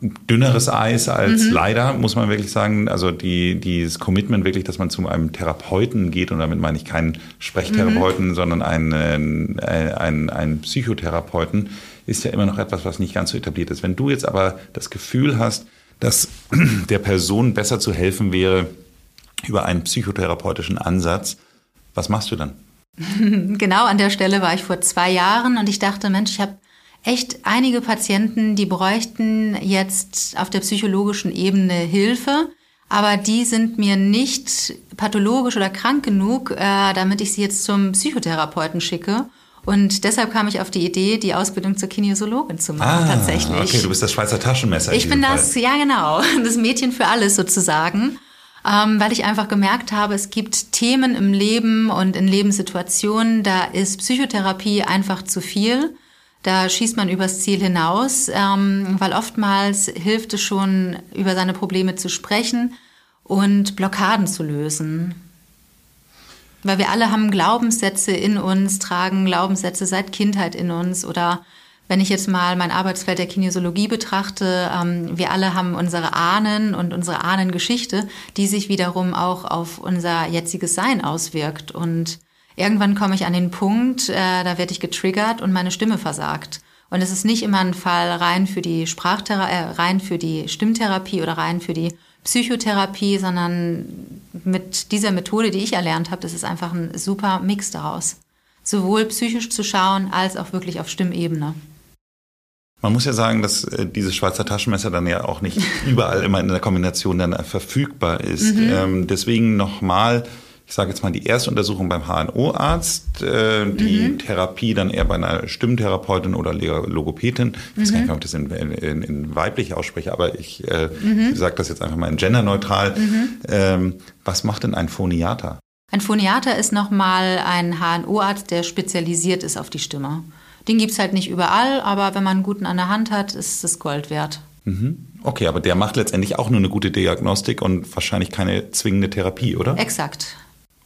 Speaker 3: dünneres Eis als mhm. leider, muss man wirklich sagen. Also die, dieses Commitment wirklich, dass man zu einem Therapeuten geht, und damit meine ich keinen Sprechtherapeuten, mhm. sondern einen, äh, einen, einen Psychotherapeuten, ist ja immer noch etwas, was nicht ganz so etabliert ist. Wenn du jetzt aber das Gefühl hast, dass *clears throat* der Person besser zu helfen wäre über einen psychotherapeutischen Ansatz, was machst du dann? *laughs*
Speaker 1: Genau an der Stelle war ich vor zwei Jahren und ich dachte, Mensch, ich habe echt einige Patienten, die bräuchten jetzt auf der psychologischen Ebene Hilfe, aber die sind mir nicht pathologisch oder krank genug, äh, damit ich sie jetzt zum Psychotherapeuten schicke. Und deshalb kam ich auf die Idee, die Ausbildung zur Kinesiologin zu machen, ah, tatsächlich.
Speaker 3: Okay, du bist das Schweizer Taschenmesser.
Speaker 1: Ich bin das, Fall. ja genau, *laughs* das Mädchen für alles sozusagen. Ähm, weil ich einfach gemerkt habe, es gibt Themen im Leben und in Lebenssituationen, da ist Psychotherapie einfach zu viel Da schießt man übers Ziel hinaus, ähm, weil oftmals hilft es schon, über seine Probleme zu sprechen und Blockaden zu lösen. Weil wir alle haben Glaubenssätze in uns, tragen Glaubenssätze seit Kindheit in uns oder wenn ich jetzt mal mein Arbeitsfeld der Kinesiologie betrachte, ähm, wir alle haben unsere Ahnen und unsere Ahnengeschichte, die sich wiederum auch auf unser jetziges Sein auswirkt. Und irgendwann komme ich an den Punkt, äh, da werde ich getriggert und meine Stimme versagt. Und es ist nicht immer ein Fall rein für die Sprachtherapie, äh, rein für die Stimmtherapie oder rein für die Psychotherapie, sondern mit dieser Methode, die ich erlernt habe, das ist einfach ein super Mix daraus. Sowohl psychisch zu schauen als auch wirklich auf Stimmebene.
Speaker 3: Man muss ja sagen, dass äh, dieses Schweizer Taschenmesser dann ja auch nicht *laughs* überall immer in der Kombination dann verfügbar ist. Mhm. Ähm, deswegen nochmal, ich sage jetzt mal die erste Untersuchung beim HNO-Arzt, äh, die mhm. Therapie dann eher bei einer Stimmtherapeutin oder Logopädin. Ich weiß mhm. gar nicht, ob ich das in, in, in weiblich ausspreche, aber ich äh, mhm. sage das jetzt einfach mal in genderneutral. Mhm. Ähm, was macht denn ein Phoniater?
Speaker 1: Ein Phoniater ist nochmal ein HNO-Arzt, der spezialisiert ist auf die Stimme. Den gibt es halt nicht überall, aber wenn man einen guten an der Hand hat, ist es Gold wert.
Speaker 3: Mhm. Okay, aber der macht letztendlich auch nur eine gute Diagnostik und wahrscheinlich keine zwingende Therapie, oder?
Speaker 1: Exakt.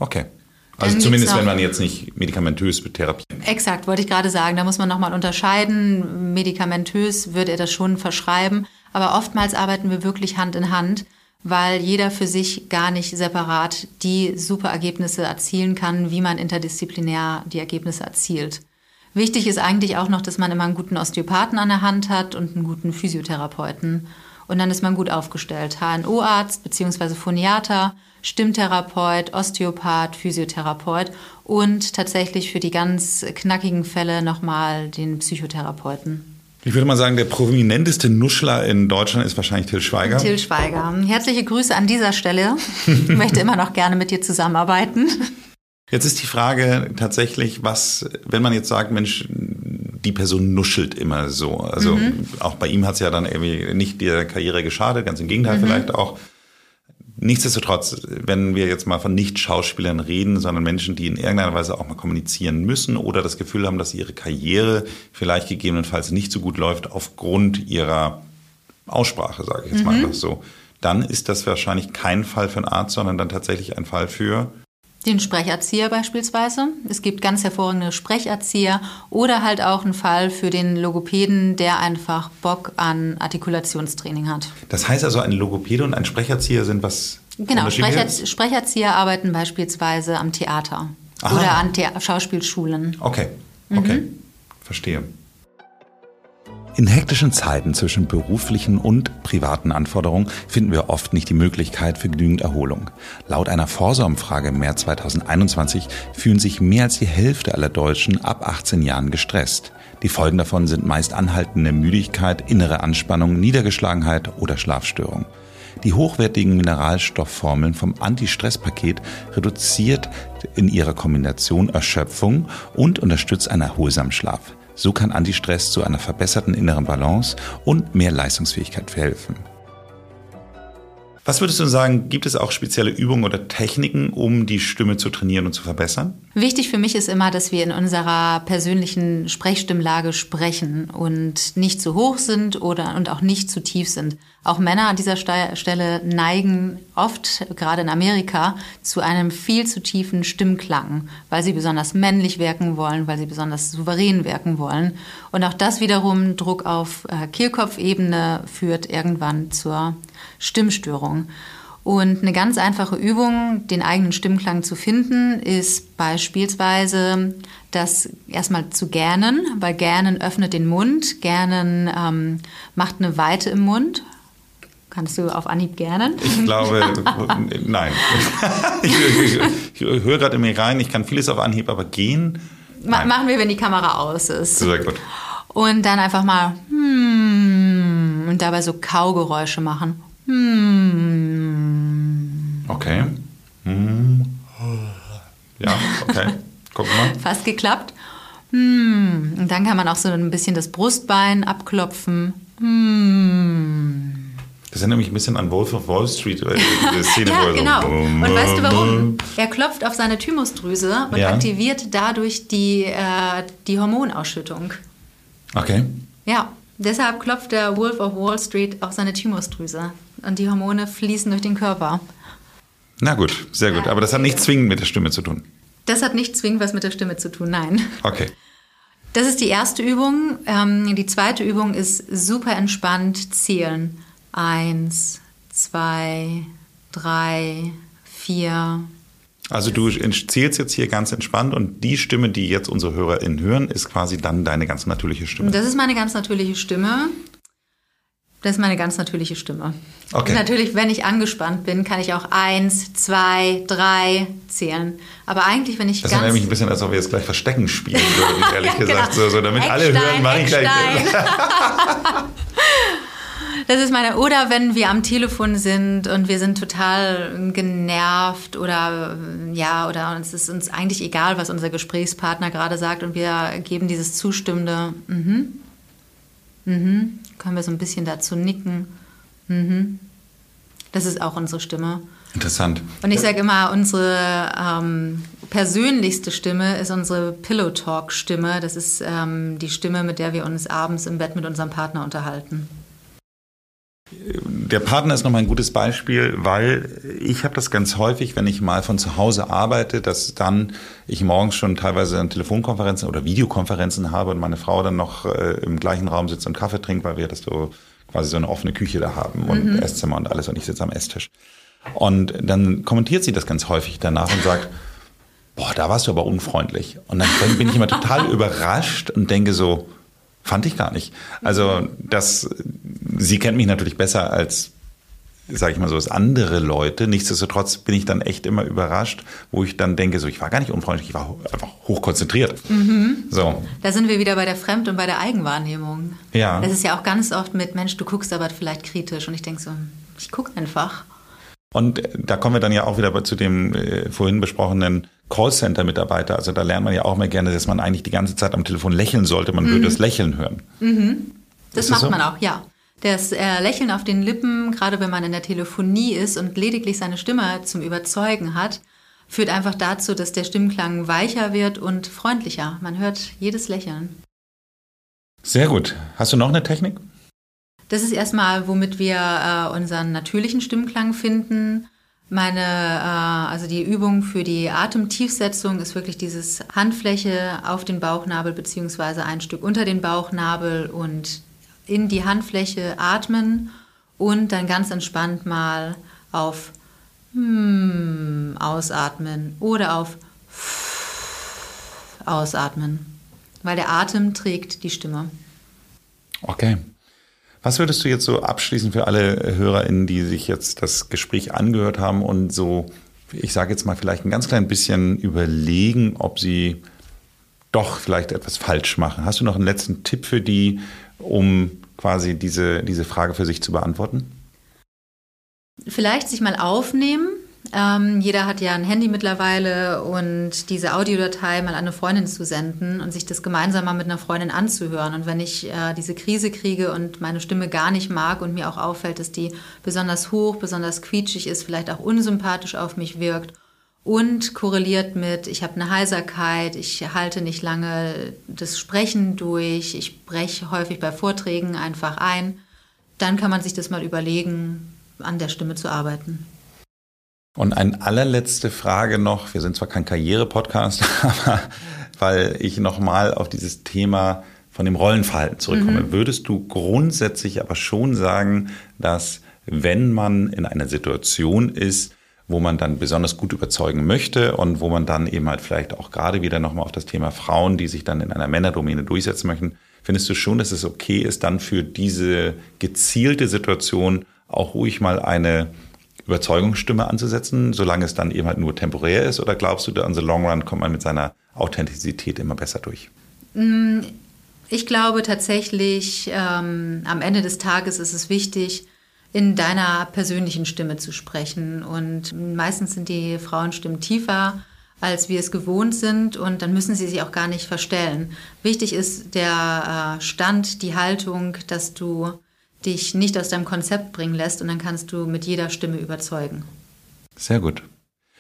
Speaker 3: Okay. Also Dann zumindest, wenn man jetzt nicht medikamentös therapiert.
Speaker 1: Exakt, wollte ich gerade sagen. Da muss man nochmal unterscheiden. Medikamentös würde er das schon verschreiben. Aber oftmals arbeiten wir wirklich Hand in Hand, weil jeder für sich gar nicht separat die super Ergebnisse erzielen kann, wie man interdisziplinär die Ergebnisse erzielt. Wichtig ist eigentlich auch noch, dass man immer einen guten Osteopathen an der Hand hat und einen guten Physiotherapeuten. Und dann ist man gut aufgestellt. HNO-Arzt bzw. Phoniater, Stimmtherapeut, Osteopath, Physiotherapeut und tatsächlich für die ganz knackigen Fälle nochmal den Psychotherapeuten.
Speaker 3: Ich würde mal sagen, der prominenteste Nuschler in Deutschland ist wahrscheinlich Till Schweiger.
Speaker 1: Till Schweiger. Herzliche Grüße an dieser Stelle. Ich möchte immer noch gerne mit dir zusammenarbeiten.
Speaker 3: Jetzt ist die Frage tatsächlich, was, wenn man jetzt sagt, Mensch, die Person nuschelt immer so. Also mhm. auch bei ihm hat es ja dann irgendwie nicht der Karriere geschadet, ganz im Gegenteil mhm. vielleicht auch. Nichtsdestotrotz, wenn wir jetzt mal von Nicht-Schauspielern reden, sondern Menschen, die in irgendeiner Weise auch mal kommunizieren müssen oder das Gefühl haben, dass ihre Karriere vielleicht gegebenenfalls nicht so gut läuft aufgrund ihrer Aussprache, sage ich jetzt mhm. mal einfach so, dann ist das wahrscheinlich kein Fall für einen Arzt, sondern dann tatsächlich ein Fall für
Speaker 1: den Sprecherzieher beispielsweise. Es gibt ganz hervorragende Sprecherzieher oder halt auch einen Fall für den Logopäden, der einfach Bock an Artikulationstraining hat.
Speaker 3: Das heißt also, ein Logopäde und ein Sprecherzieher sind was?
Speaker 1: Genau, Sprecher, Sprecherzieher arbeiten beispielsweise am Theater Aha. oder an The Schauspielschulen.
Speaker 3: Okay, okay, mhm. verstehe. In hektischen Zeiten zwischen beruflichen und privaten Anforderungen finden wir oft nicht die Möglichkeit für genügend Erholung. Laut einer Vorsorumfrage im März 2021 fühlen sich mehr als die Hälfte aller Deutschen ab 18 Jahren gestresst. Die Folgen davon sind meist anhaltende Müdigkeit, innere Anspannung, Niedergeschlagenheit oder Schlafstörung. Die hochwertigen Mineralstoffformeln vom Anti-Stress-Paket reduziert in ihrer Kombination Erschöpfung und unterstützt einen erholsamen Schlaf. So kann Antistress zu einer verbesserten inneren Balance und mehr Leistungsfähigkeit verhelfen. Was würdest du sagen, gibt es auch spezielle Übungen oder Techniken, um die Stimme zu trainieren und zu verbessern?
Speaker 1: Wichtig für mich ist immer, dass wir in unserer persönlichen Sprechstimmlage sprechen und nicht zu hoch sind oder und auch nicht zu tief sind. Auch Männer an dieser Stelle neigen oft, gerade in Amerika, zu einem viel zu tiefen Stimmklang, weil sie besonders männlich wirken wollen, weil sie besonders souverän wirken wollen. Und auch das wiederum Druck auf äh, Kehlkopfebene führt irgendwann zur Stimmstörung. Und eine ganz einfache Übung, den eigenen Stimmklang zu finden, ist beispielsweise das erstmal zu gähnen, weil gähnen öffnet den Mund, gähnen ähm, macht eine Weite im Mund, Kannst du auf Anhieb gerne?
Speaker 3: Ich glaube, *laughs* nein. *laughs* ich, ich, ich höre gerade in mir rein, ich kann vieles auf Anhieb, aber gehen.
Speaker 1: Nein. Machen wir, wenn die Kamera aus ist.
Speaker 3: Sehr gut.
Speaker 1: Und dann einfach mal hmm, und dabei so Kaugeräusche machen. Hmm.
Speaker 3: Okay. Hm. Ja, okay. Guck mal. *laughs*
Speaker 1: Fast geklappt. Hmm. Und dann kann man auch so ein bisschen das Brustbein abklopfen. Hmm.
Speaker 3: Das erinnert mich ein bisschen an Wolf of Wall Street, äh, *laughs* Szene,
Speaker 1: ja, er genau. Und weißt du warum? Er klopft auf seine Thymusdrüse und ja. aktiviert dadurch die, äh, die Hormonausschüttung.
Speaker 3: Okay.
Speaker 1: Ja, deshalb klopft der Wolf of Wall Street auf seine Thymusdrüse und die Hormone fließen durch den Körper.
Speaker 3: Na gut, sehr gut. Aber das hat nichts zwingend mit der Stimme zu tun.
Speaker 1: Das hat nicht zwingend was mit der Stimme zu tun, nein.
Speaker 3: Okay.
Speaker 1: Das ist die erste Übung. Ähm, die zweite Übung ist super entspannt zählen. Eins, zwei, drei, vier.
Speaker 3: Also du zählst jetzt hier ganz entspannt und die Stimme, die jetzt unsere HörerInnen hören, ist quasi dann deine ganz natürliche Stimme.
Speaker 1: Das ist meine ganz natürliche Stimme. Das ist meine ganz natürliche Stimme.
Speaker 3: Okay.
Speaker 1: Und natürlich, wenn ich angespannt bin, kann ich auch eins, zwei, drei zählen. Aber eigentlich, wenn ich
Speaker 3: das
Speaker 1: ganz...
Speaker 3: Das mich ein bisschen, als ob wir jetzt gleich Verstecken spielen würden, *laughs* ehrlich
Speaker 1: ja,
Speaker 3: gesagt.
Speaker 1: Genau.
Speaker 3: So, so damit
Speaker 1: Eckstein,
Speaker 3: alle hören, wann ich gleich. *laughs*
Speaker 1: Das ist meine, oder wenn wir am Telefon sind und wir sind total genervt oder ja, oder uns ist uns eigentlich egal, was unser Gesprächspartner gerade sagt und wir geben dieses zustimmende, mhm, mhm, können wir so ein bisschen dazu nicken, mhm. Das ist auch unsere Stimme.
Speaker 3: Interessant.
Speaker 1: Und ich sage immer, unsere ähm, persönlichste Stimme ist unsere Pillow Talk Stimme. Das ist ähm, die Stimme, mit der wir uns abends im Bett mit unserem Partner unterhalten.
Speaker 3: Der Partner ist nochmal ein gutes Beispiel, weil ich habe das ganz häufig, wenn ich mal von zu Hause arbeite, dass dann ich morgens schon teilweise an Telefonkonferenzen oder Videokonferenzen habe und meine Frau dann noch äh, im gleichen Raum sitzt und Kaffee trinkt, weil wir das so quasi so eine offene Küche da haben und mhm. Esszimmer und alles und ich sitze am Esstisch. Und dann kommentiert sie das ganz häufig danach und sagt, boah, da warst du aber unfreundlich. Und dann bin ich immer total *laughs* überrascht und denke so, fand ich gar nicht. Also das, sie kennt mich natürlich besser als sage ich mal so, als andere Leute. Nichtsdestotrotz bin ich dann echt immer überrascht, wo ich dann denke, so ich war gar nicht unfreundlich, ich war einfach hochkonzentriert. Mhm. So.
Speaker 1: Da sind wir wieder bei der Fremd- und bei der Eigenwahrnehmung.
Speaker 3: Ja.
Speaker 1: Das ist ja auch ganz oft mit, Mensch, du guckst aber vielleicht kritisch und ich denke so, ich gucke einfach.
Speaker 3: Und da kommen wir dann ja auch wieder zu dem äh, vorhin besprochenen Callcenter-Mitarbeiter. Also da lernt man ja auch mal gerne, dass man eigentlich die ganze Zeit am Telefon lächeln sollte. Man mhm. würde das Lächeln hören.
Speaker 1: Mhm. Das, das macht so? man auch, ja. Das äh, Lächeln auf den Lippen, gerade wenn man in der Telefonie ist und lediglich seine Stimme zum Überzeugen hat, führt einfach dazu, dass der Stimmklang weicher wird und freundlicher. Man hört jedes Lächeln.
Speaker 3: Sehr gut. Hast du noch eine Technik?
Speaker 1: Das ist erstmal, womit wir äh, unseren natürlichen Stimmklang finden. Meine, äh, also die Übung für die Atemtiefsetzung ist wirklich dieses Handfläche auf den Bauchnabel beziehungsweise ein Stück unter den Bauchnabel und in die Handfläche atmen und dann ganz entspannt mal auf hmm, ausatmen oder auf ausatmen, weil der Atem trägt die Stimme.
Speaker 3: Okay. Was würdest du jetzt so abschließen für alle HörerInnen, die sich jetzt das Gespräch angehört haben und so, ich sage jetzt mal, vielleicht ein ganz klein bisschen überlegen, ob sie doch vielleicht etwas falsch machen? Hast du noch einen letzten Tipp für die, um quasi diese, diese Frage für sich zu beantworten?
Speaker 1: Vielleicht sich mal aufnehmen. Ähm, jeder hat ja ein Handy mittlerweile und diese Audiodatei mal an eine Freundin zu senden und sich das gemeinsam mal mit einer Freundin anzuhören. Und wenn ich äh, diese Krise kriege und meine Stimme gar nicht mag und mir auch auffällt, dass die besonders hoch, besonders quietschig ist, vielleicht auch unsympathisch auf mich wirkt und korreliert mit, ich habe eine Heiserkeit, ich halte nicht lange das Sprechen durch, ich breche häufig bei Vorträgen einfach ein, dann kann man sich das mal überlegen, an der Stimme zu arbeiten.
Speaker 3: Und eine allerletzte Frage noch, wir sind zwar kein Karriere-Podcast, *laughs* aber weil ich nochmal auf dieses Thema von dem Rollenverhalten zurückkomme. Mhm. Würdest du grundsätzlich aber schon sagen, dass wenn man in einer Situation ist, wo man dann besonders gut überzeugen möchte und wo man dann eben halt vielleicht auch gerade wieder nochmal auf das Thema Frauen, die sich dann in einer Männerdomäne durchsetzen möchten, findest du schon, dass es okay ist, dann für diese gezielte Situation auch ruhig mal eine Überzeugungsstimme anzusetzen, solange es dann eben halt nur temporär ist? Oder glaubst du, an the long run kommt man mit seiner Authentizität immer besser durch?
Speaker 1: Mm, ich glaube tatsächlich, ähm, am Ende des Tages ist es wichtig, in deiner persönlichen Stimme zu sprechen. Und meistens sind die Frauenstimmen tiefer, als wir es gewohnt sind. Und dann müssen sie sich auch gar nicht verstellen. Wichtig ist der äh, Stand, die Haltung, dass du dich nicht aus deinem Konzept bringen lässt und dann kannst du mit jeder Stimme überzeugen.
Speaker 3: Sehr gut.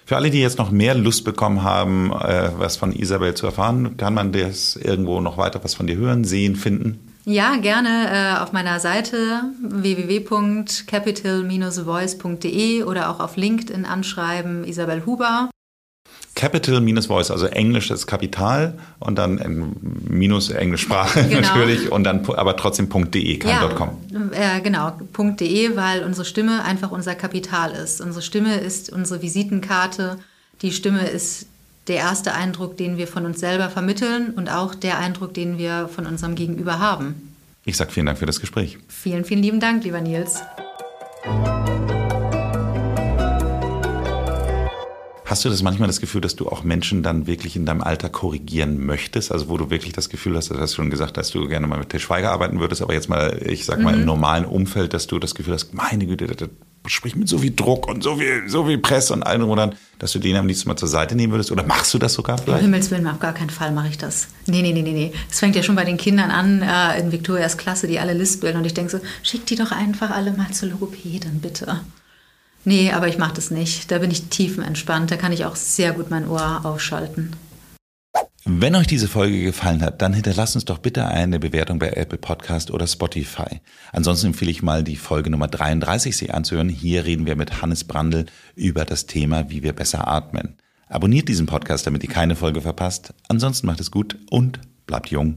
Speaker 3: Für alle, die jetzt noch mehr Lust bekommen haben, äh, was von Isabel zu erfahren, kann man das irgendwo noch weiter was von dir hören, sehen, finden?
Speaker 1: Ja, gerne äh, auf meiner Seite www.capital-voice.de oder auch auf LinkedIn anschreiben Isabel Huber.
Speaker 3: Capital minus Voice, also Englisch ist Kapital und dann minus Englischsprache genau. *laughs* natürlich und dann aber trotzdem .de, kein ja, .com.
Speaker 1: Äh, genau, .de, weil unsere Stimme einfach unser Kapital ist. Unsere Stimme ist unsere Visitenkarte. Die Stimme ist der erste Eindruck, den wir von uns selber vermitteln und auch der Eindruck, den wir von unserem Gegenüber haben.
Speaker 3: Ich sage vielen Dank für das Gespräch.
Speaker 1: Vielen, vielen lieben Dank, lieber Nils.
Speaker 3: Hast du das manchmal das Gefühl, dass du auch Menschen dann wirklich in deinem Alter korrigieren möchtest? Also wo du wirklich das Gefühl hast, du hast schon gesagt, dass du gerne mal mit Til Schweiger arbeiten würdest, aber jetzt mal, ich sag mal, mhm. im normalen Umfeld, dass du das Gefühl hast, meine Güte, das spricht mit so viel Druck und so viel, so viel Presse und allem oder dass du den am liebsten mal zur Seite nehmen würdest? Oder machst du das sogar vielleicht?
Speaker 1: Um Himmels Willen, auf gar keinen Fall mache ich das. Nee, nee, nee, nee, nee. Es fängt ja schon bei den Kindern an, äh, in Victorias Klasse, die alle lispeln und ich denke so, schick die doch einfach alle mal zur Logopädin, bitte. Nee, aber ich mache das nicht. Da bin ich tiefenentspannt. Da kann ich auch sehr gut mein Ohr ausschalten.
Speaker 3: Wenn euch diese Folge gefallen hat, dann hinterlasst uns doch bitte eine Bewertung bei Apple Podcast oder Spotify. Ansonsten empfehle ich mal die Folge Nummer 33 sich anzuhören. Hier reden wir mit Hannes Brandl über das Thema, wie wir besser atmen. Abonniert diesen Podcast, damit ihr keine Folge verpasst. Ansonsten macht es gut und bleibt jung.